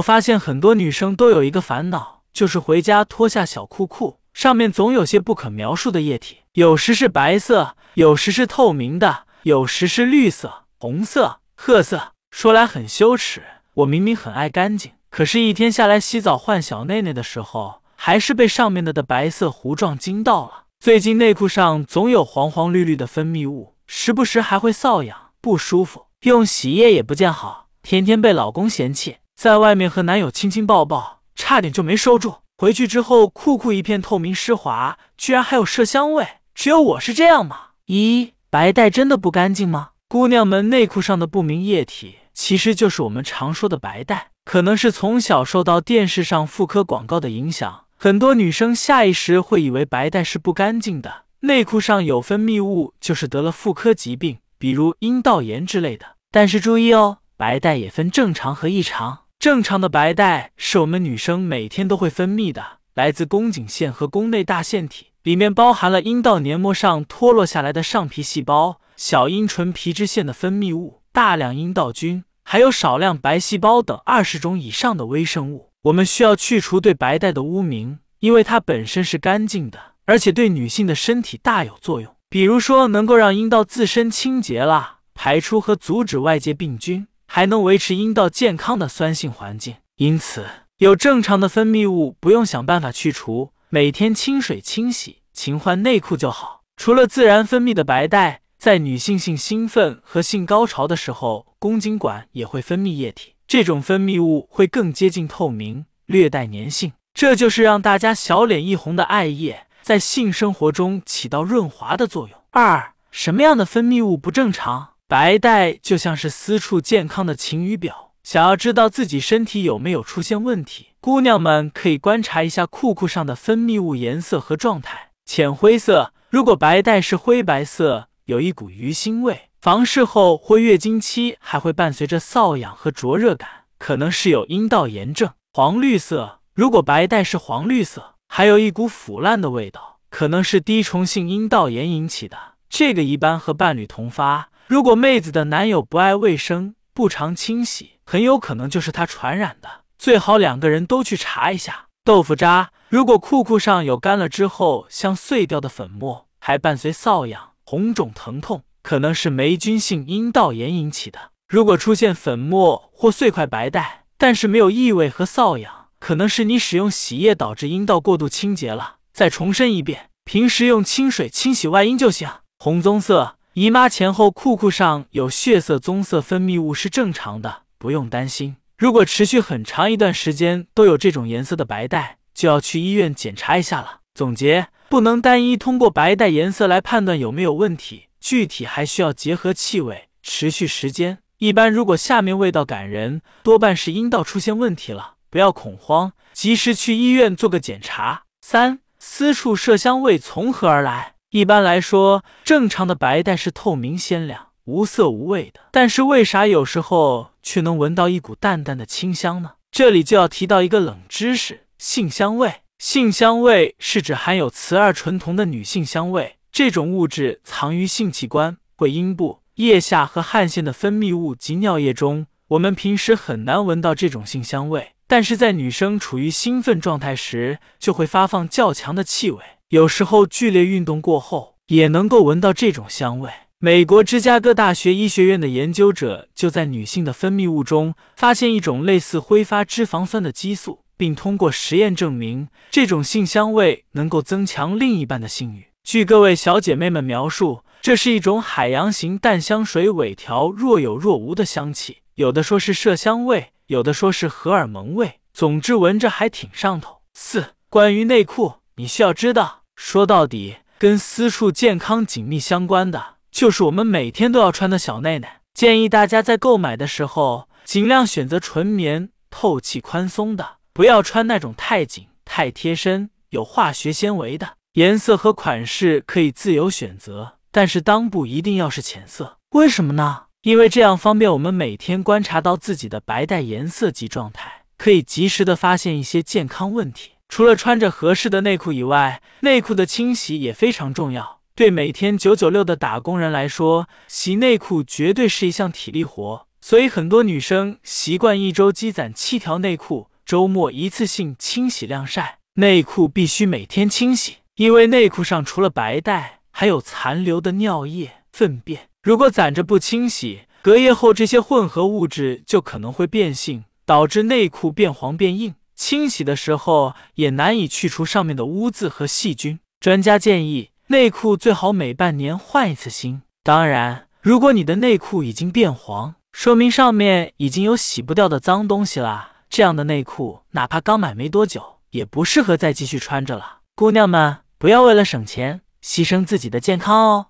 我发现很多女生都有一个烦恼，就是回家脱下小裤裤，上面总有些不可描述的液体，有时是白色，有时是透明的，有时是绿色、红色、褐色。说来很羞耻，我明明很爱干净，可是，一天下来洗澡换小内内的时候，还是被上面的的白色糊状惊到了。最近内裤上总有黄黄绿绿的分泌物，时不时还会瘙痒不舒服，用洗液也不见好，天天被老公嫌弃，在外面和男友亲亲抱抱，差点就没收住。回去之后，裤裤一片透明湿滑，居然还有麝香味，只有我是这样吗？咦，白带真的不干净吗？姑娘们内裤上的不明液体，其实就是我们常说的白带，可能是从小受到电视上妇科广告的影响。很多女生下意识会以为白带是不干净的，内裤上有分泌物就是得了妇科疾病，比如阴道炎之类的。但是注意哦，白带也分正常和异常。正常的白带是我们女生每天都会分泌的，来自宫颈腺和宫内大腺体，里面包含了阴道黏膜上脱落下来的上皮细胞、小阴唇皮脂腺的分泌物、大量阴道菌，还有少量白细胞等二十种以上的微生物。我们需要去除对白带的污名，因为它本身是干净的，而且对女性的身体大有作用。比如说，能够让阴道自身清洁啦，排出和阻止外界病菌，还能维持阴道健康的酸性环境。因此，有正常的分泌物，不用想办法去除，每天清水清洗、勤换内裤就好。除了自然分泌的白带，在女性性兴奋和性高潮的时候，宫颈管也会分泌液体。这种分泌物会更接近透明，略带粘性，这就是让大家小脸一红的艾叶，在性生活中起到润滑的作用。二，什么样的分泌物不正常？白带就像是私处健康的晴雨表，想要知道自己身体有没有出现问题，姑娘们可以观察一下裤裤上的分泌物颜色和状态，浅灰色，如果白带是灰白色，有一股鱼腥味。房事后或月经期还会伴随着瘙痒和灼热感，可能是有阴道炎症。黄绿色，如果白带是黄绿色，还有一股腐烂的味道，可能是滴虫性阴道炎引起的。这个一般和伴侣同发。如果妹子的男友不爱卫生、不常清洗，很有可能就是他传染的。最好两个人都去查一下。豆腐渣，如果裤裤上有干了之后像碎掉的粉末，还伴随瘙痒、红肿、疼痛。可能是霉菌性阴道炎引起的。如果出现粉末或碎块白带，但是没有异味和瘙痒，可能是你使用洗液导致阴道过度清洁了。再重申一遍，平时用清水清洗外阴就行。红棕色，姨妈前后裤裤上有血色棕色分泌物是正常的，不用担心。如果持续很长一段时间都有这种颜色的白带，就要去医院检查一下了。总结：不能单一通过白带颜色来判断有没有问题。具体还需要结合气味、持续时间。一般如果下面味道感人，多半是阴道出现问题了，不要恐慌，及时去医院做个检查。三、私处麝香味从何而来？一般来说，正常的白带是透明鲜亮、无色无味的，但是为啥有时候却能闻到一股淡淡的清香呢？这里就要提到一个冷知识：性香味。性香味是指含有雌二醇酮的女性香味。这种物质藏于性器官、会阴部、腋下和汗腺的分泌物及尿液中。我们平时很难闻到这种性香味，但是在女生处于兴奋状态时，就会发放较强的气味。有时候剧烈运动过后，也能够闻到这种香味。美国芝加哥大学医学院的研究者就在女性的分泌物中发现一种类似挥发脂肪酸的激素，并通过实验证明，这种性香味能够增强另一半的性欲。据各位小姐妹们描述，这是一种海洋型淡香水尾条若有若无的香气，有的说是麝香味，有的说是荷尔蒙味，总之闻着还挺上头。四、关于内裤，你需要知道，说到底，跟私处健康紧密相关的，就是我们每天都要穿的小内内。建议大家在购买的时候，尽量选择纯棉、透气、宽松的，不要穿那种太紧、太贴身、有化学纤维的。颜色和款式可以自由选择，但是裆部一定要是浅色。为什么呢？因为这样方便我们每天观察到自己的白带颜色及状态，可以及时的发现一些健康问题。除了穿着合适的内裤以外，内裤的清洗也非常重要。对每天九九六的打工人来说，洗内裤绝对是一项体力活。所以很多女生习惯一周积攒七条内裤，周末一次性清洗晾晒。内裤必须每天清洗，因为内裤上除了白带，还有残留的尿液、粪便。如果攒着不清洗，隔夜后这些混合物质就可能会变性，导致内裤变黄变硬。清洗的时候也难以去除上面的污渍和细菌。专家建议，内裤最好每半年换一次新。当然，如果你的内裤已经变黄，说明上面已经有洗不掉的脏东西啦。这样的内裤，哪怕刚买没多久，也不适合再继续穿着了。姑娘们，不要为了省钱牺牲自己的健康哦。